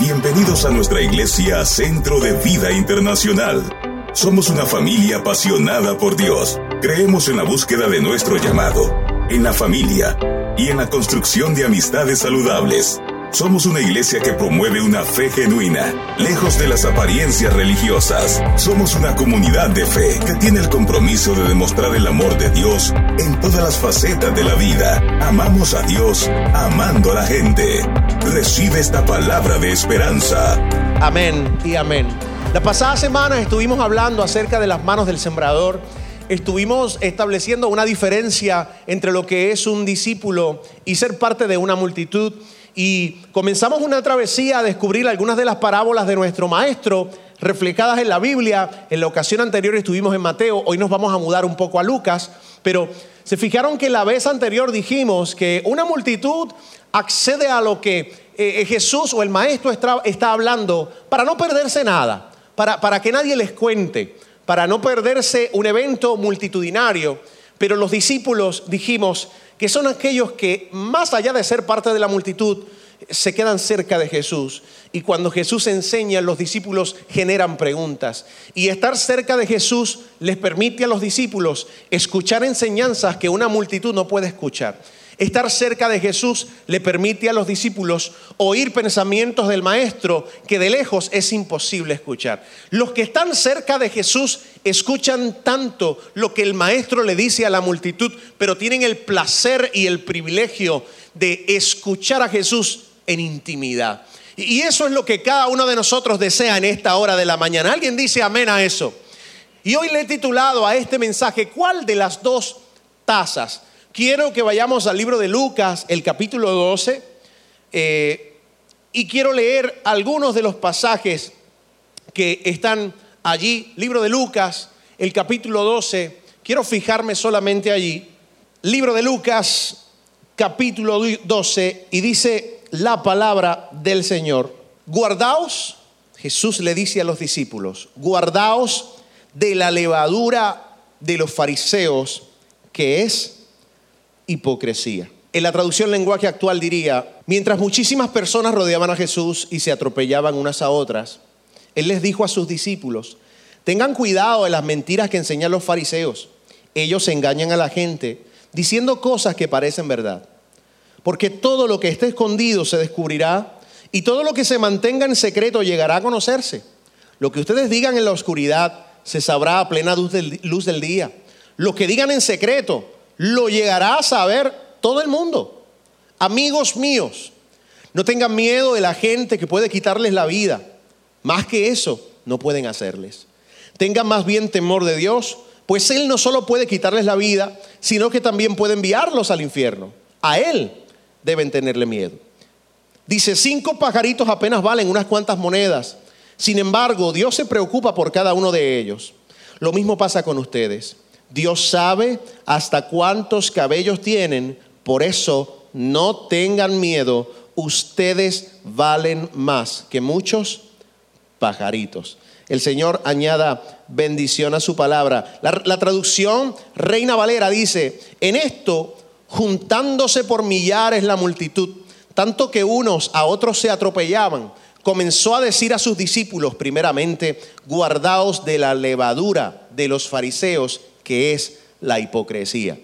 Bienvenidos a nuestra iglesia Centro de Vida Internacional. Somos una familia apasionada por Dios. Creemos en la búsqueda de nuestro llamado, en la familia y en la construcción de amistades saludables. Somos una iglesia que promueve una fe genuina, lejos de las apariencias religiosas. Somos una comunidad de fe que tiene el compromiso de demostrar el amor de Dios en todas las facetas de la vida. Amamos a Dios amando a la gente. Recibe esta palabra de esperanza. Amén y amén. La pasada semana estuvimos hablando acerca de las manos del sembrador. Estuvimos estableciendo una diferencia entre lo que es un discípulo y ser parte de una multitud. Y comenzamos una travesía a descubrir algunas de las parábolas de nuestro maestro reflejadas en la Biblia. En la ocasión anterior estuvimos en Mateo, hoy nos vamos a mudar un poco a Lucas, pero se fijaron que la vez anterior dijimos que una multitud accede a lo que eh, Jesús o el maestro está, está, hablando para no perderse nada, para, para que nadie les cuente, para no perderse un evento multitudinario. Pero los discípulos dijimos que son aquellos que más allá de ser parte de la multitud, se quedan cerca de Jesús. Y cuando Jesús enseña, los discípulos generan preguntas. Y estar cerca de Jesús les permite a los discípulos escuchar enseñanzas que una multitud no puede escuchar. Estar cerca de Jesús le permite a los discípulos oír pensamientos del Maestro que de lejos es imposible escuchar. Los que están cerca de Jesús escuchan tanto lo que el Maestro le dice a la multitud, pero tienen el placer y el privilegio de escuchar a Jesús en intimidad. Y eso es lo que cada uno de nosotros desea en esta hora de la mañana. ¿Alguien dice amén a eso? Y hoy le he titulado a este mensaje, ¿cuál de las dos tazas? Quiero que vayamos al libro de Lucas, el capítulo 12, eh, y quiero leer algunos de los pasajes que están allí. Libro de Lucas, el capítulo 12, quiero fijarme solamente allí. Libro de Lucas, capítulo 12, y dice la palabra del Señor. Guardaos, Jesús le dice a los discípulos, guardaos de la levadura de los fariseos, que es hipocresía. En la traducción lenguaje actual diría, mientras muchísimas personas rodeaban a Jesús y se atropellaban unas a otras, Él les dijo a sus discípulos, tengan cuidado de las mentiras que enseñan los fariseos. Ellos engañan a la gente diciendo cosas que parecen verdad. Porque todo lo que esté escondido se descubrirá y todo lo que se mantenga en secreto llegará a conocerse. Lo que ustedes digan en la oscuridad se sabrá a plena luz del, luz del día. Lo que digan en secreto lo llegará a saber todo el mundo. Amigos míos, no tengan miedo de la gente que puede quitarles la vida. Más que eso, no pueden hacerles. Tengan más bien temor de Dios, pues Él no solo puede quitarles la vida, sino que también puede enviarlos al infierno. A Él deben tenerle miedo. Dice, cinco pajaritos apenas valen unas cuantas monedas. Sin embargo, Dios se preocupa por cada uno de ellos. Lo mismo pasa con ustedes. Dios sabe hasta cuántos cabellos tienen, por eso no tengan miedo, ustedes valen más que muchos pajaritos. El Señor añada bendición a su palabra. La, la, traducción Reina Valera dice, en esto, juntándose por millares la multitud, tanto que unos a otros se atropellaban, comenzó a decir a sus discípulos, primeramente, guardaos de la levadura de los fariseos que es la hipocresía.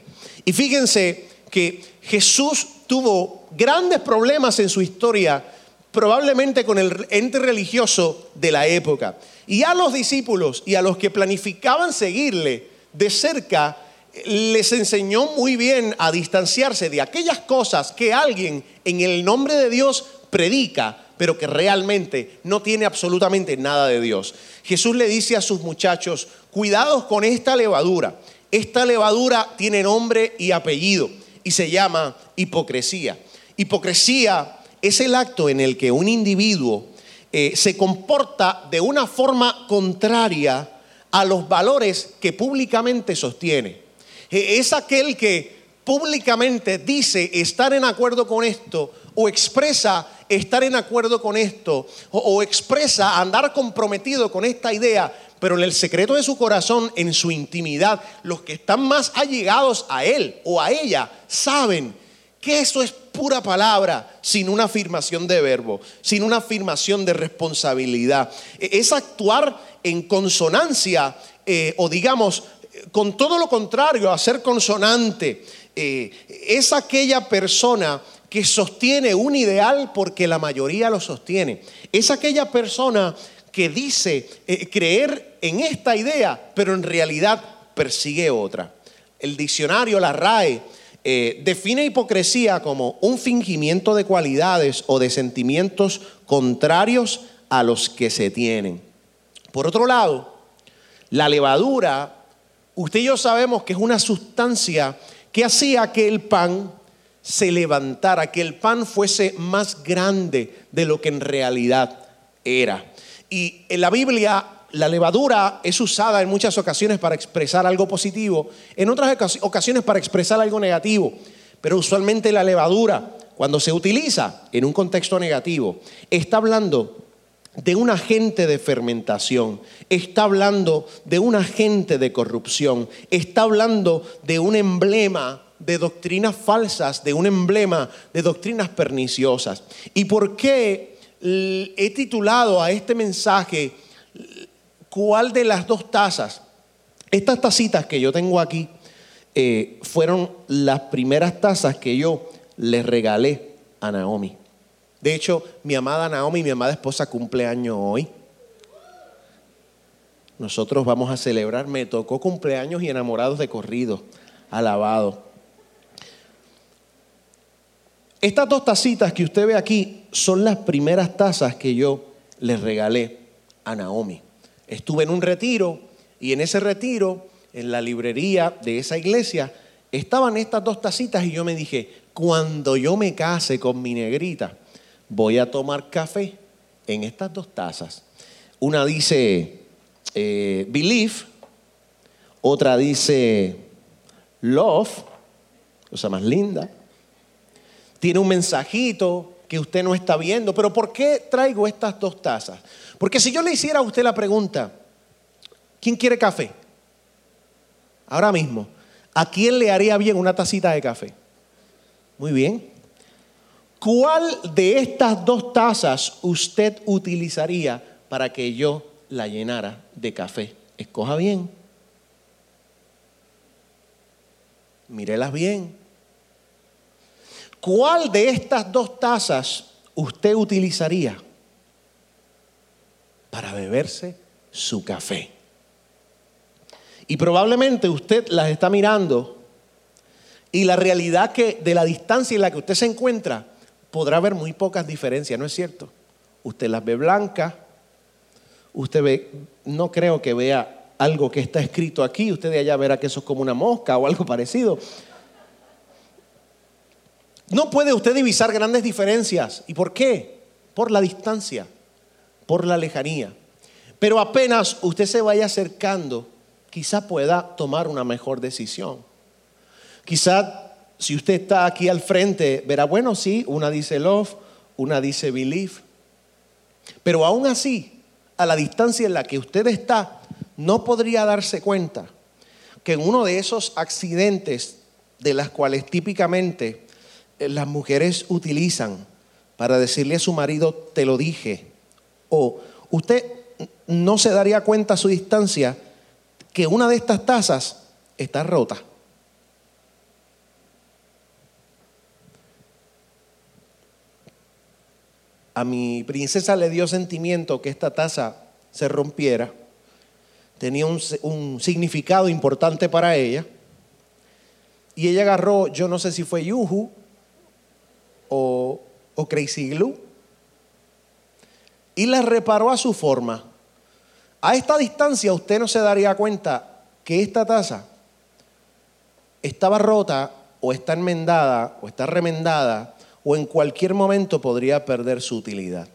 Y fíjense que Jesús tuvo grandes problemas en su historia, probablemente con el ente religioso de la época. Y a los discípulos y a los que planificaban seguirle de cerca, les enseñó muy bien a distanciarse de aquellas cosas que alguien en el nombre de Dios predica, pero que realmente no tiene absolutamente nada de Dios. Jesús le dice a sus muchachos, cuidados con esta levadura. Esta levadura tiene nombre y apellido y se llama hipocresía. Hipocresía es el acto en el que un individuo eh, se comporta de una forma contraria a los valores que públicamente sostiene. Eh, es aquel que públicamente dice estar en acuerdo con esto o expresa estar en acuerdo con esto o, expresa andar comprometido con esta idea, pero en el secreto de su corazón, en su intimidad, los que están más allegados a él o a ella saben que eso es pura palabra sin una afirmación de verbo, sin una afirmación de responsabilidad. E, es actuar en consonancia eh, o digamos con todo lo contrario a ser consonante. Eh, es aquella persona que sostiene un ideal porque la mayoría lo sostiene. Es aquella persona que dice eh, creer en esta idea, pero en realidad persigue otra. El diccionario, la RAE, eh, define hipocresía como un fingimiento de cualidades o de sentimientos contrarios a los que se tienen. Por otro lado, la levadura, usted y yo sabemos que es una sustancia que hacía que el pan se levantara, que el pan fuese más grande de lo que en realidad era. Y en la Biblia la levadura es usada en muchas ocasiones para expresar algo positivo, en otras ocasiones para expresar algo negativo, pero usualmente la levadura, cuando se utiliza en un contexto negativo, está hablando de un agente de fermentación, está hablando de un agente de corrupción, está hablando de un emblema de doctrinas falsas, de un emblema de doctrinas perniciosas. ¿Y por qué he titulado a este mensaje cuál de las dos tazas. Estas tacitas que yo tengo aquí eh, fueron las primeras tazas que yo le regalé a Naomi. De hecho, mi amada Naomi, mi amada esposa, cumple año hoy. Nosotros vamos a celebrar, me tocó cumpleaños y enamorados de corrido, alabado. Estas dos tacitas que usted ve aquí son las primeras tazas que yo le regalé a Naomi estuve en un retiro y en ese retiro, en la librería de esa iglesia, estaban estas dos tacitas y yo me dije, cuando yo me case con mi negrita, voy a tomar café en estas dos tazas. Una dice eh, believe, otra dice love, cosa más linda. Tiene un mensajito que usted no está viendo, pero ¿por qué traigo estas dos tazas? Porque si yo le hiciera a usted la pregunta, ¿quién quiere café? Ahora mismo, ¿a quién le haría bien una tacita de café? Muy bien. ¿Cuál de estas dos tazas usted utilizaría para que yo la llenara de café? Escoja bien. Mírelas bien. ¿Cuál de estas dos tazas usted utilizaría para beberse su café. Y probablemente usted las está mirando y la realidad que de la distancia en la que usted se encuentra podrá ver muy pocas diferencias, ¿no es cierto? Usted las ve blancas, usted ve, no creo que vea algo que está escrito aquí, usted de allá verá que eso es como una mosca o algo parecido. No puede usted divisar grandes diferencias. ¿Y por qué? Por la distancia por la lejanía. Pero apenas usted se vaya acercando, quizá pueda tomar una mejor decisión. Quizá si usted está aquí al frente, verá, bueno, sí, una dice love, una dice believe. Pero aún así, a la distancia en la que usted está, no podría darse cuenta que en uno de esos accidentes de las cuales típicamente las mujeres utilizan para decirle a su marido, te lo dije, o usted no se daría cuenta a su distancia que una de estas tazas está rota. A mi princesa le dio sentimiento que esta taza se rompiera. Tenía un, significado importante para ella. Y ella agarró, yo no sé si fue Yuhu o, Crazy Glue, y la reparó a su forma. A esta distancia usted no se daría cuenta que esta taza estaba rota o está enmendada o está remendada o en cualquier momento podría perder su utilidad.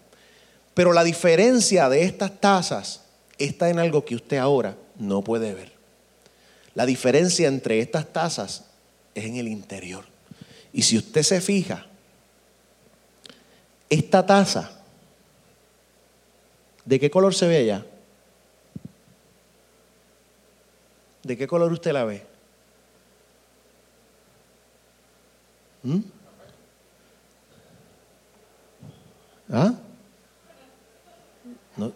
Pero la diferencia de estas tazas está en algo que usted ahora no puede ver. La diferencia entre estas tazas es en el interior. Y si usted se fija, esta taza, ¿de qué color se ve ella? ¿De qué color usted la ve? ¿Mm? ¿Ah? ¿No?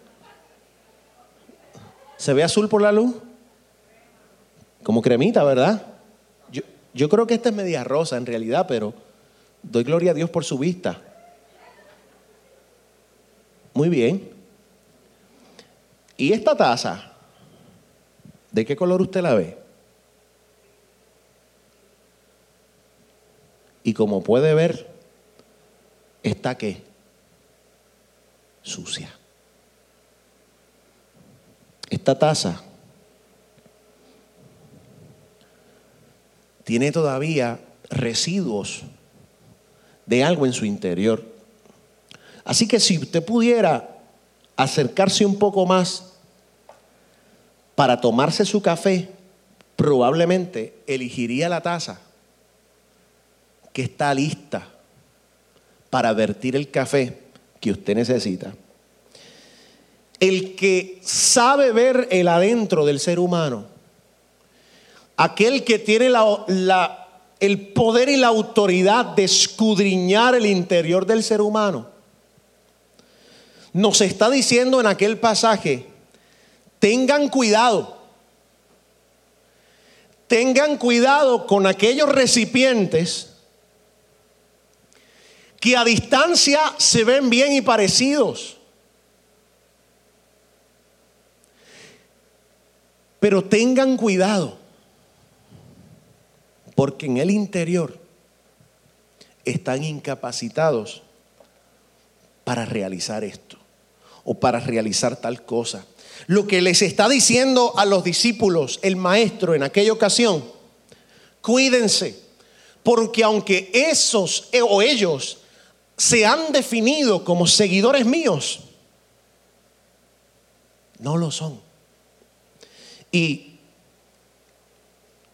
¿Se ve azul por la luz? Como cremita, ¿verdad? Yo, yo creo que esta es media rosa en realidad, pero doy gloria a Dios por su vista. Muy bien. ¿Y esta taza? ¿De qué color usted la ve? Y como puede ver, está qué? Sucia. Esta taza tiene todavía residuos de algo en su interior. Así que si usted pudiera acercarse un poco más para tomarse su café, probablemente elegiría la taza que está lista para vertir el café que usted necesita. El que sabe ver el adentro del ser humano, aquel que tiene el poder y la autoridad de escudriñar el interior del ser humano, nos está diciendo en aquel pasaje, tengan cuidado, tengan cuidado con aquellos recipientes que a distancia se ven bien y parecidos. Pero tengan cuidado, porque en el interior están incapacitados para realizar esto o para realizar tal cosa. Lo que les está diciendo a los discípulos el maestro en aquella ocasión, cuídense, porque aunque esos o ellos se han definido como seguidores míos, no lo son. Y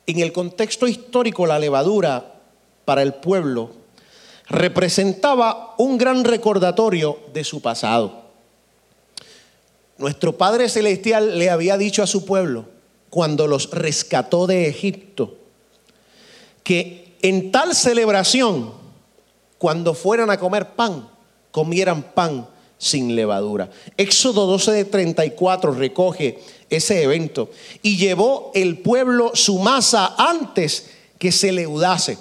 en el contexto histórico, la levadura para el pueblo representaba un gran recordatorio de su pasado. Nuestro Padre Celestial le había dicho a su pueblo, cuando los rescató de Egipto, que en tal celebración cuando fueran a comer pan, comieran pan sin levadura. Éxodo 12 de 34 recoge ese evento y llevó el pueblo su masa antes que se leudase.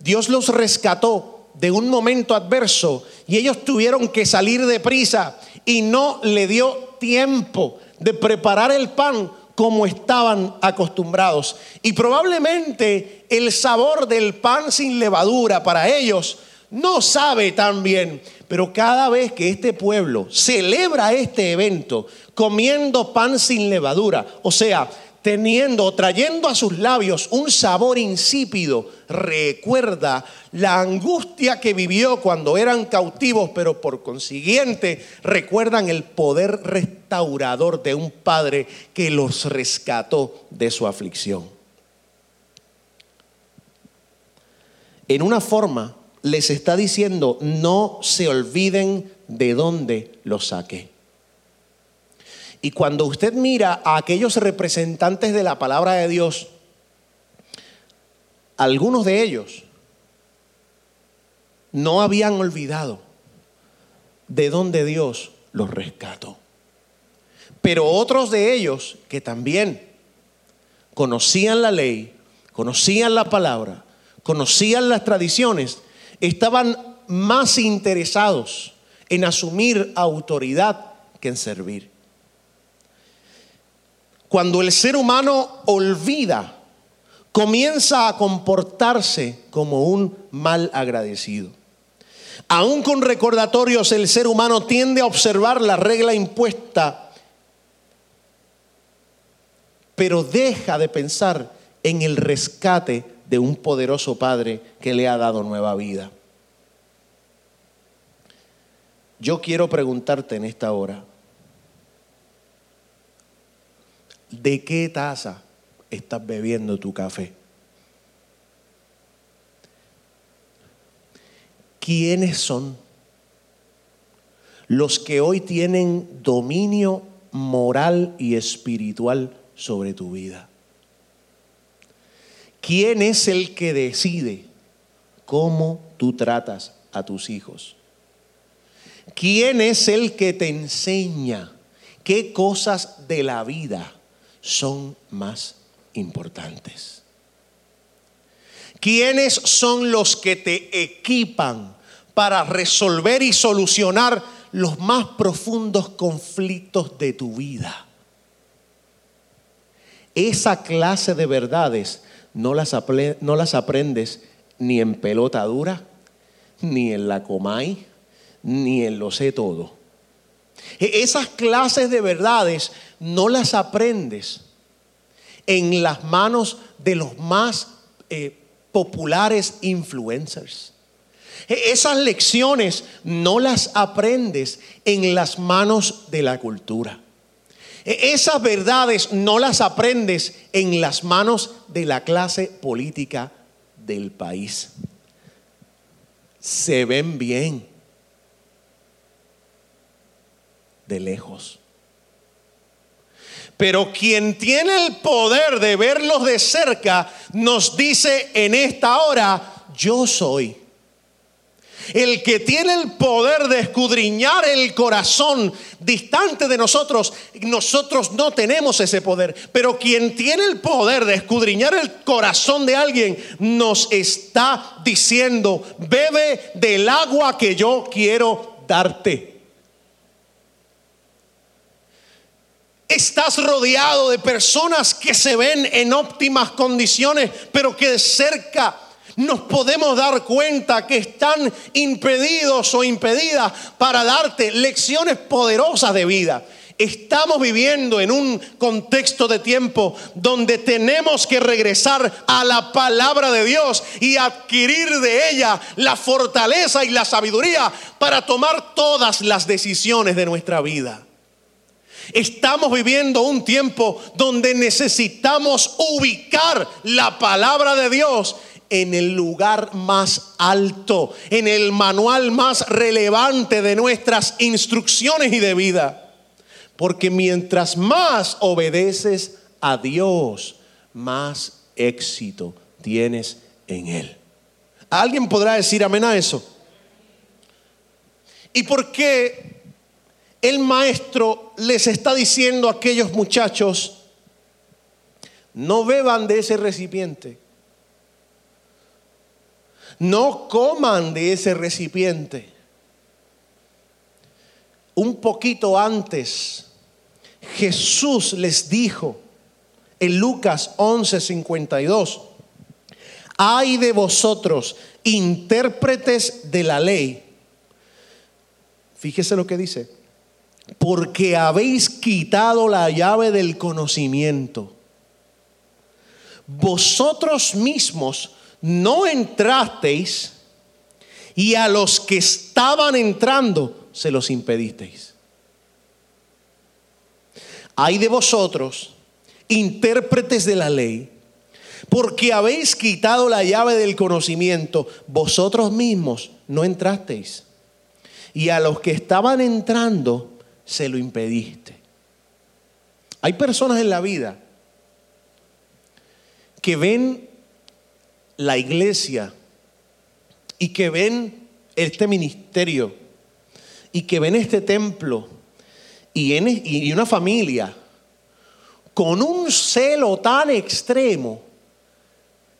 Dios los rescató de un momento adverso y ellos tuvieron que salir de prisa y no le dio tiempo de preparar el pan como estaban acostumbrados. Y probablemente el sabor del pan sin levadura para ellos no sabe tan bien, pero cada vez que este pueblo celebra este evento comiendo pan sin levadura, o sea, teniendo, trayendo a sus labios un sabor insípido, recuerda la angustia que vivió cuando eran cautivos, pero por consiguiente recuerdan el poder restaurador de un padre que los rescató de su aflicción. En una forma, les está diciendo, no se olviden de dónde los saqué. Y cuando usted mira a aquellos representantes de la palabra de Dios, algunos de ellos no habían olvidado de dónde Dios los rescató. Pero otros de ellos que también conocían la ley, conocían la palabra, conocían las tradiciones, estaban más interesados en asumir autoridad que en servir. Cuando el ser humano olvida, comienza a comportarse como un mal agradecido. Aún con recordatorios el ser humano tiende a observar la regla impuesta, pero deja de pensar en el rescate de un poderoso Padre que le ha dado nueva vida. Yo quiero preguntarte en esta hora, ¿de qué taza estás bebiendo tu café? ¿Quiénes son los que hoy tienen dominio moral y espiritual sobre tu vida? ¿Quién es el que decide cómo tú tratas a tus hijos? ¿Quién es el que te enseña qué cosas de la vida son más importantes? ¿Quiénes son los que te equipan para resolver y solucionar los más profundos conflictos de tu vida? Esa clase de verdades no las, no las aprendes ni en pelota dura, ni en la comay, ni en lo sé todo. E, esas clases de verdades no las aprendes en las manos de los más eh, populares influencers. E, esas lecciones no las aprendes en las manos de la cultura. E, esas verdades no las aprendes en las manos de la clase política del país. Se ven bien de lejos. Pero quien tiene el poder de verlos de cerca nos dice en esta hora, yo soy el que tiene el poder de escudriñar el corazón distante de nosotros, nosotros no tenemos ese poder. Pero quien tiene el poder de escudriñar el corazón de alguien nos está diciendo, bebe del agua que yo quiero darte. Estás rodeado de personas que se ven en óptimas condiciones, pero que de cerca nos podemos dar cuenta que están impedidos o impedidas para darte lecciones poderosas de vida. Estamos viviendo en un contexto de tiempo donde tenemos que regresar a la palabra de Dios y adquirir de ella la fortaleza y la sabiduría para tomar todas las decisiones de nuestra vida. Estamos viviendo un tiempo donde necesitamos ubicar la palabra de Dios en el lugar más alto, en el manual más relevante de nuestras instrucciones y de vida. Porque mientras más obedeces a Dios, más éxito tienes en Él. ¿Alguien podrá decir amén a eso? ¿Y por qué el maestro les está diciendo a aquellos muchachos, no beban de ese recipiente? no coman de ese recipiente. Un poquito antes, Jesús les dijo en Lucas 11:52, hay de vosotros, intérpretes de la ley. Fíjese lo que dice, porque habéis quitado la llave del conocimiento. Vosotros mismos no entrasteis y a los que estaban entrando se los impedisteis. Hay de vosotros, intérpretes de la ley, porque habéis quitado la llave del conocimiento, vosotros mismos no entrasteis. Y a los que estaban entrando se lo impediste. Hay personas en la vida que ven la iglesia y que ven este ministerio y que ven este templo y, en, y una familia con un celo tan extremo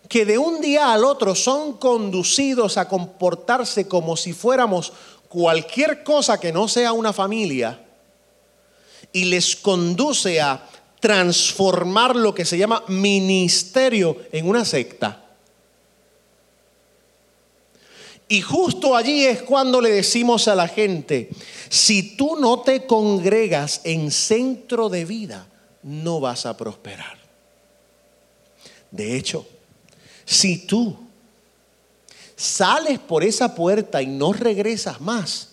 que de un día al otro son conducidos a comportarse como si fuéramos cualquier cosa que no sea una familia y les conduce a transformar lo que se llama ministerio en una secta. Y justo allí es cuando le decimos a la gente, si tú no te congregas en centro de vida, no vas a prosperar. De hecho, si tú sales por esa puerta y no regresas más,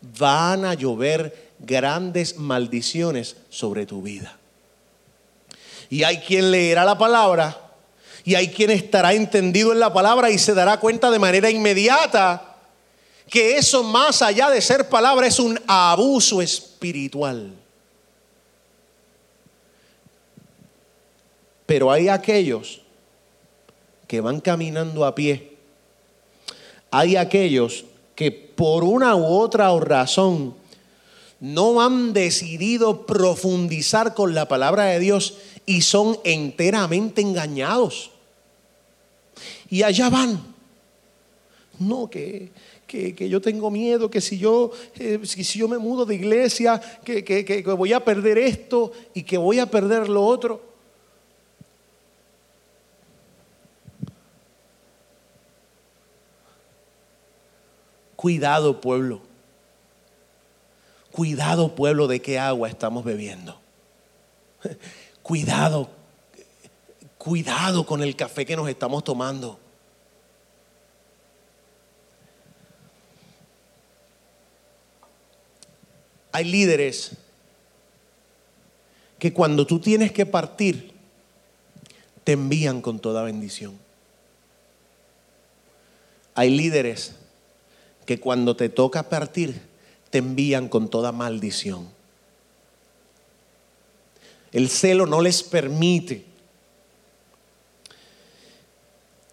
van a llover grandes maldiciones sobre tu vida. Y hay quien leerá la palabra y hay quien estará entendido en la palabra y se dará cuenta de manera inmediata que eso más allá de ser palabra es un abuso espiritual. Pero hay aquellos que van caminando a pie. Hay aquellos que por una u otra razón, no han decidido profundizar con la palabra de Dios y son enteramente engañados. Y allá van. No, que, que, yo tengo miedo, que si yo, eh, si, yo me mudo de iglesia, que, que voy a perder esto y que voy a perder lo otro. Cuidado pueblo. Cuidado pueblo de qué agua estamos bebiendo. Cuidado. Cuidado con el café que nos estamos tomando. Hay líderes que cuando tú tienes que partir, te envían con toda bendición. Hay líderes que cuando te toca partir te envían con toda maldición. El celo no les permite.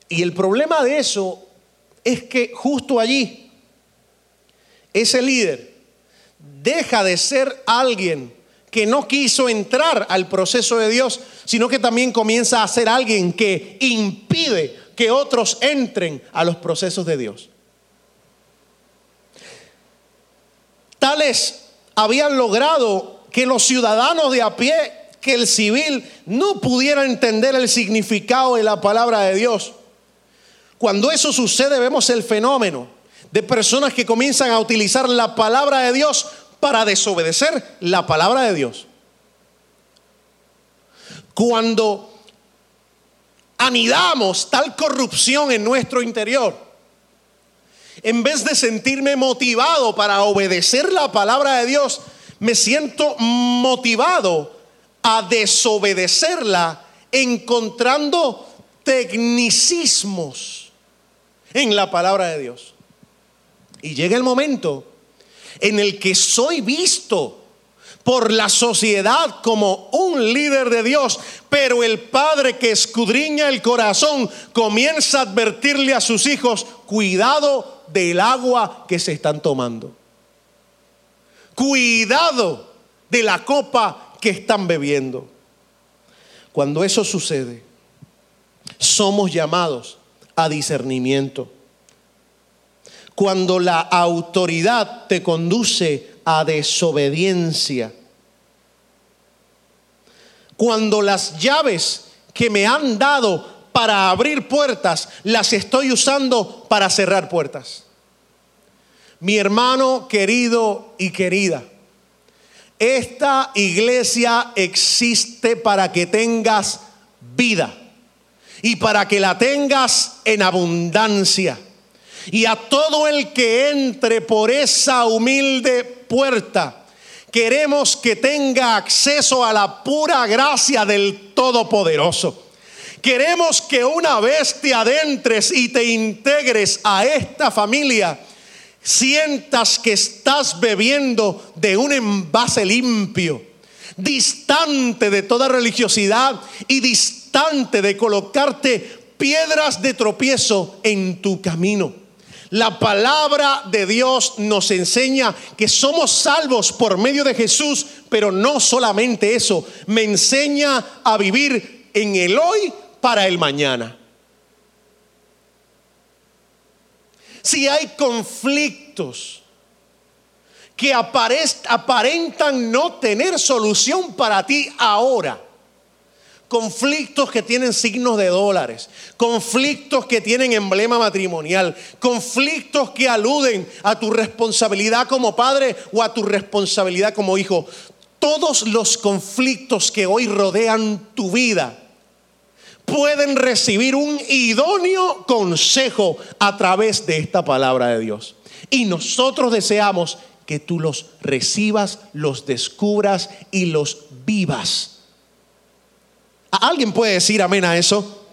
Y el problema de eso es que justo allí, ese líder deja de ser alguien que no quiso entrar al proceso de Dios, sino que también comienza a ser alguien que impide que otros entren a los procesos de Dios. Habían logrado que los ciudadanos de a pie, que el civil no pudiera entender el significado de la palabra de Dios. Cuando eso sucede vemos el fenómeno de personas que comienzan a utilizar la palabra de Dios para desobedecer la palabra de Dios. Cuando anidamos tal corrupción en nuestro interior, en vez de sentirme motivado para obedecer la palabra de Dios, me siento motivado a desobedecerla encontrando tecnicismos en la palabra de Dios. Y llega el momento en el que soy visto por la sociedad como un líder de Dios, pero el padre que escudriña el corazón comienza a advertirle a sus hijos, cuidado del agua que se están tomando. Cuidado de la copa que están bebiendo. Cuando eso sucede, somos llamados a discernimiento. Cuando la autoridad te conduce a desobediencia. Cuando las llaves que me han dado para abrir puertas, las estoy usando para cerrar puertas. Mi hermano querido y querida, esta iglesia existe para que tengas vida y para que la tengas en abundancia. Y a todo el que entre por esa humilde puerta, queremos que tenga acceso a la pura gracia del Todopoderoso. Queremos que una vez te adentres y te integres a esta familia, sientas que estás bebiendo de un envase limpio, distante de toda religiosidad y distante de colocarte piedras de tropiezo en tu camino. La palabra de Dios nos enseña que somos salvos por medio de Jesús, pero no solamente eso, me enseña a vivir en el hoy para el mañana. Si hay conflictos que aparentan no tener solución para ti ahora, conflictos que tienen signos de dólares, conflictos que tienen emblema matrimonial, conflictos que aluden a tu responsabilidad como padre o a tu responsabilidad como hijo. Todos los conflictos que hoy rodean tu vida pueden recibir un idóneo consejo a través de esta palabra de Dios. Y nosotros deseamos que tú los recibas, los descubras y los vivas. ¿Alguien puede decir amén a eso?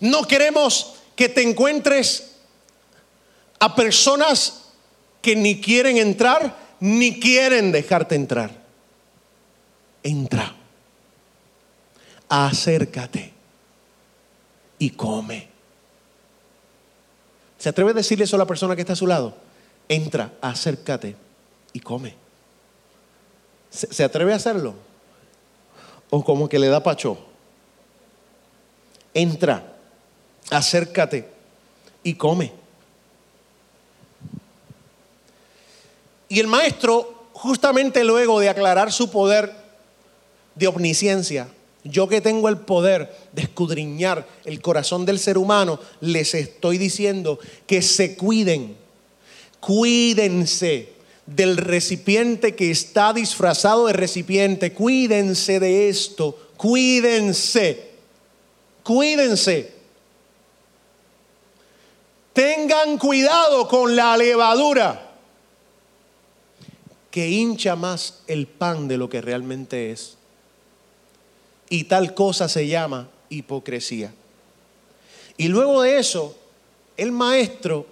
No queremos que te encuentres a personas que ni quieren entrar ni quieren dejarte entrar. Entra acércate y come. ¿Se atreve a decirle eso a la persona que está a su lado? Entra, acércate y come. ¿Se, atreve a hacerlo? ¿O como que le da pacho? Entra, acércate y come. Y el maestro, justamente luego de aclarar su poder de omnisciencia, yo que tengo el poder de escudriñar el corazón del ser humano, les estoy diciendo que se cuiden, cuídense del recipiente que está disfrazado de recipiente, cuídense de esto, cuídense, cuídense. Tengan cuidado con la levadura que hincha más el pan de lo que realmente es. Y tal cosa se llama hipocresía. Y luego de eso, el maestro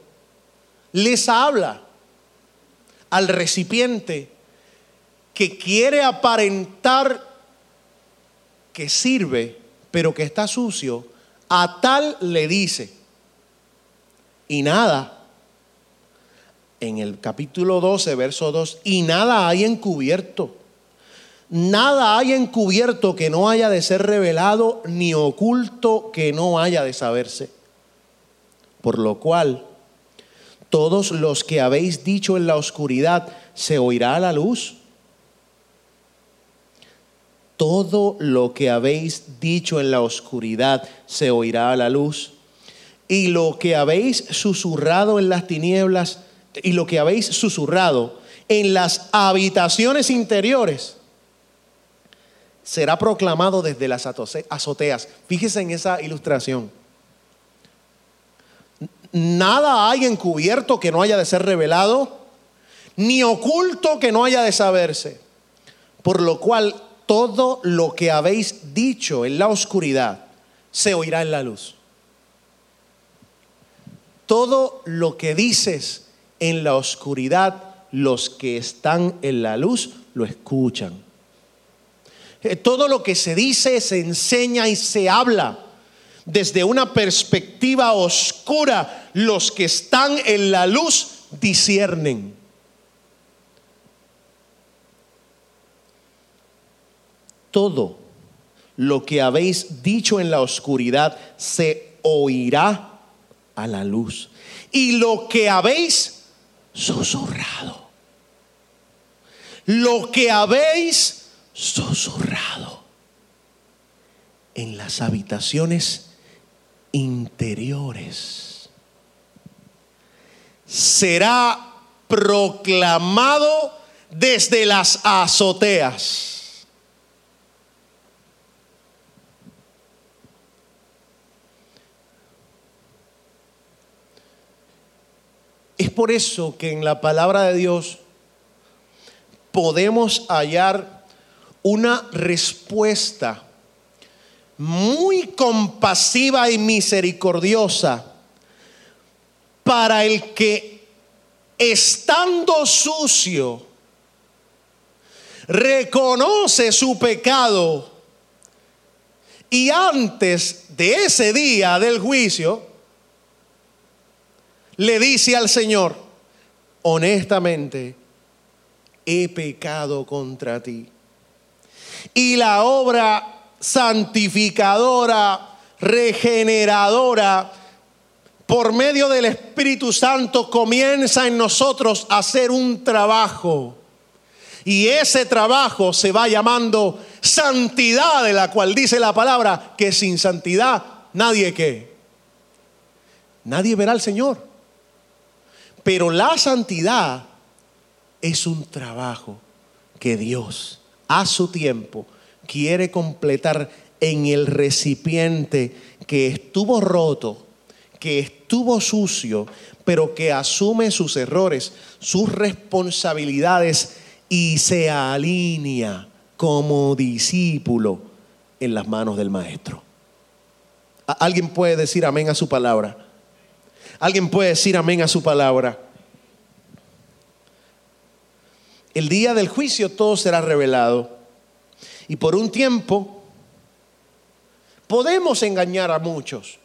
les habla al recipiente que quiere aparentar que sirve, pero que está sucio, a tal le dice, y nada en el capítulo 12, verso 2, y nada hay encubierto. Nada hay encubierto que no haya de ser revelado, ni oculto que no haya de saberse. Por lo cual, todos los que habéis dicho en la oscuridad, se oirá a la luz. Todo lo que habéis dicho en la oscuridad se oirá a la luz. Y lo que habéis susurrado en las tinieblas, y lo que habéis susurrado en las habitaciones interiores será proclamado desde las azoteas. Fíjese en esa ilustración. Nada hay encubierto que no haya de ser revelado, ni oculto que no haya de saberse. Por lo cual todo lo que habéis dicho en la oscuridad se oirá en la luz. Todo lo que dices en la oscuridad, los que están en la luz lo escuchan. Eh, todo lo que se dice, se enseña y se habla desde una perspectiva oscura, los que están en la luz disciernen. Todo lo que habéis dicho en la oscuridad se oirá a la luz. Y lo que habéis susurrado. Lo que habéis susurrado en las habitaciones interiores será proclamado desde las azoteas. Es por eso que en la palabra de Dios podemos hallar una respuesta muy compasiva y misericordiosa para el que estando sucio reconoce su pecado y antes de ese día del juicio le dice al Señor, honestamente, he pecado contra ti. Y la obra santificadora, regeneradora, por medio del Espíritu Santo comienza en nosotros a hacer un trabajo. Y ese trabajo se va llamando santidad, de la cual dice la palabra que sin santidad nadie que. Nadie verá al Señor. Pero la santidad es un trabajo que Dios a su tiempo quiere completar en el recipiente que estuvo roto, que estuvo sucio, pero que asume sus errores, sus responsabilidades y se alinea como discípulo en las manos del Maestro. ¿Alguien puede decir amén a su palabra? Alguien puede decir amén a su palabra. El día del juicio todo será revelado. Y por un tiempo podemos engañar a muchos.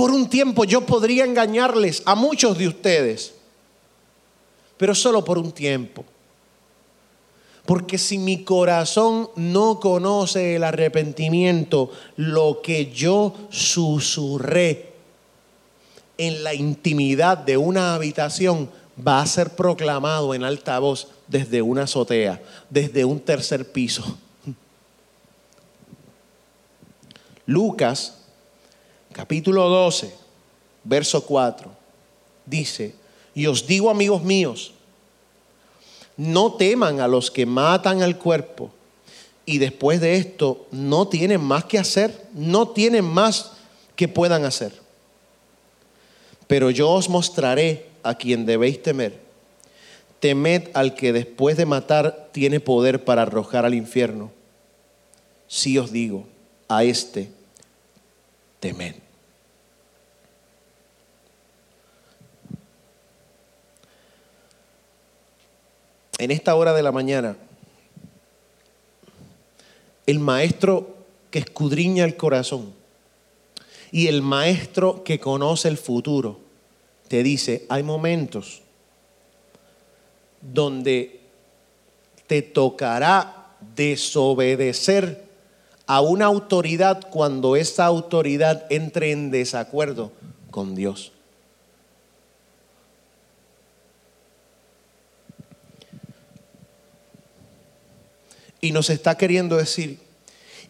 Por un tiempo yo podría engañarles a muchos de ustedes, pero solo por un tiempo. Porque si mi corazón no conoce el arrepentimiento, lo que yo susurré en la intimidad de una habitación va a ser proclamado en alta voz desde una azotea, desde un tercer piso. Lucas, capítulo 12, verso 4, dice, y os digo amigos míos, no teman a los que matan al cuerpo y después de esto no tienen más que hacer, no tienen más que puedan hacer. Pero yo os mostraré a quien debéis temer. Temed al que después de matar tiene poder para arrojar al infierno. Si os digo, a este En esta hora de la mañana, el maestro que escudriña el corazón y el maestro que conoce el futuro te dice, hay momentos donde te tocará desobedecer a una autoridad cuando esa autoridad entre en desacuerdo con Dios. Y nos está queriendo decir,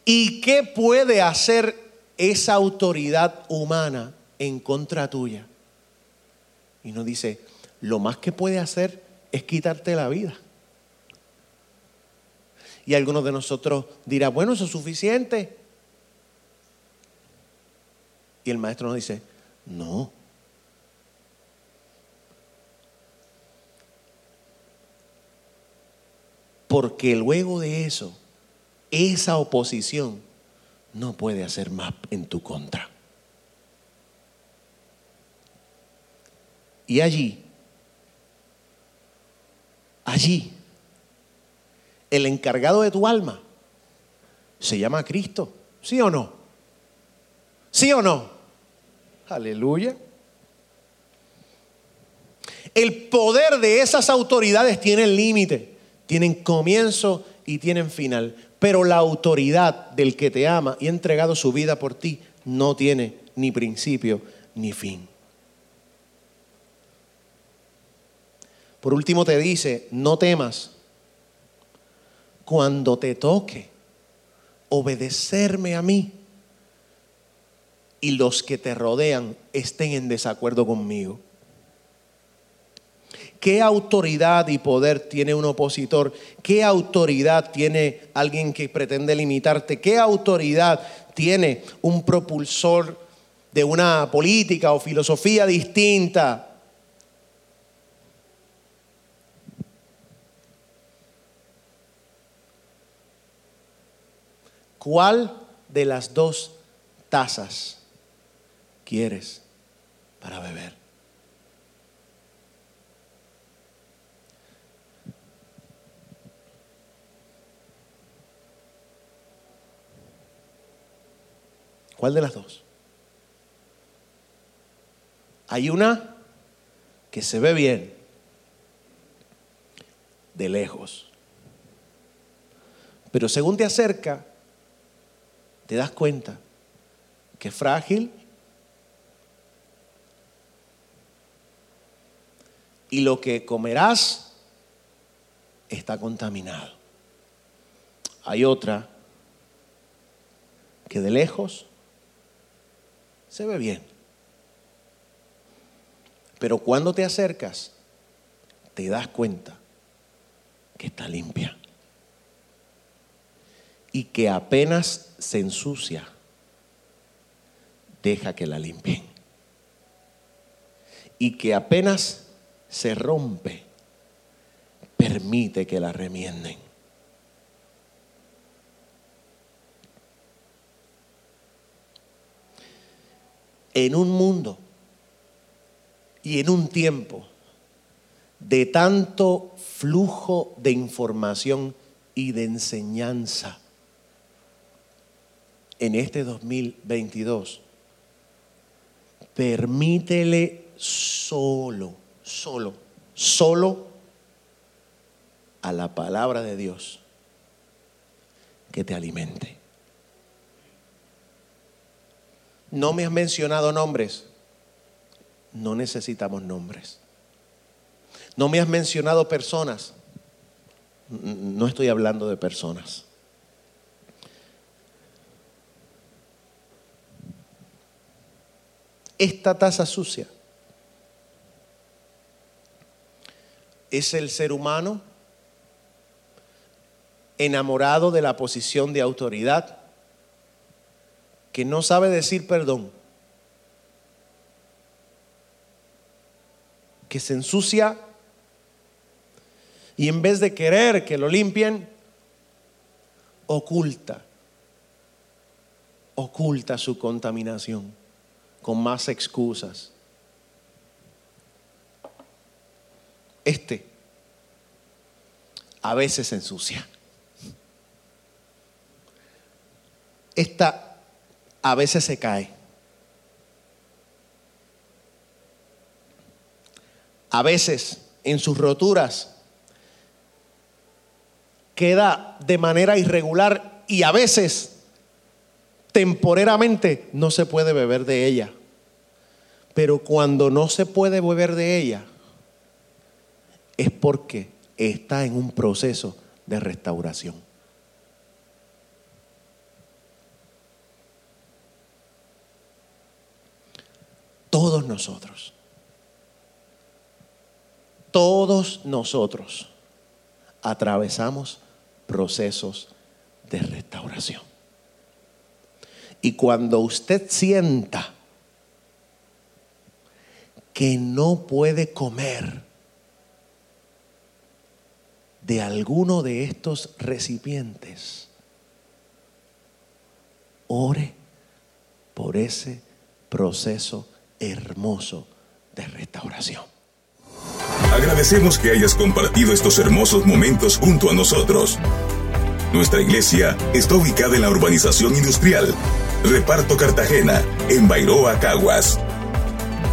¿y qué puede hacer esa autoridad humana en contra tuya? Y nos dice, lo más que puede hacer es quitarte la vida. Y algunos de nosotros dirá, bueno, eso es suficiente. Y el maestro nos dice, no. Porque luego de eso, esa oposición no puede hacer más en tu contra. Y allí, allí, el encargado de tu alma se llama Cristo. ¿Sí o no? ¿Sí o no? Aleluya. El poder de esas autoridades tiene límite, tienen comienzo y tienen final. Pero la autoridad del que te ama y ha entregado su vida por ti no tiene ni principio ni fin. Por último te dice, no temas cuando te toque obedecerme a mí y los que te rodean estén en desacuerdo conmigo. ¿Qué autoridad y poder tiene un opositor? ¿Qué autoridad tiene alguien que pretende limitarte? ¿Qué autoridad tiene un propulsor de una política o filosofía distinta? ¿Cuál de las dos tazas quieres para beber? ¿Cuál de las dos? Hay una que se ve bien de lejos. Pero según te acerca, te das cuenta que es frágil y lo que comerás está contaminado. Hay otra que de lejos se ve bien. Pero cuando te acercas, te das cuenta que está limpia y que apenas se ensucia, deja que la limpien. Y que apenas se rompe, permite que la remienden. En un mundo y en un tiempo de tanto flujo de información y de enseñanza en este 2022, permítele solo, solo, solo a la palabra de Dios que te alimente. No me has mencionado nombres. No necesitamos nombres. No me has mencionado personas. No estoy hablando de personas. Esta taza sucia. Es el ser humano enamorado de la posición de autoridad que no sabe decir perdón, que se ensucia y en vez de querer que lo limpien, oculta, oculta su contaminación con más excusas. Este a veces se ensucia. Esta a veces se cae. A veces en sus roturas queda de manera irregular y a veces temporeramente no se puede beber de ella. Pero cuando no se puede beber de ella es porque está en un proceso de restauración. Todos nosotros, todos nosotros atravesamos procesos de restauración. Y cuando usted sienta que no puede comer de alguno de estos recipientes, ore por ese proceso hermoso de restauración. Agradecemos que hayas compartido estos hermosos momentos junto a nosotros. Nuestra iglesia está ubicada en la urbanización industrial, Reparto Cartagena, en Bairoa, Caguas.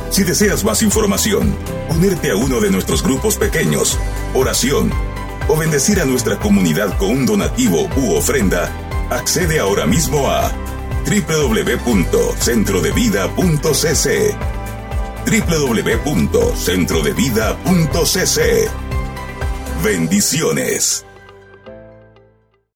Si deseas más información, unirte a uno de nuestros grupos pequeños, oración o bendecir a nuestra comunidad con un donativo u ofrenda, accede ahora mismo a www.centrodevida.cc www.centrodevida.cc Bendiciones.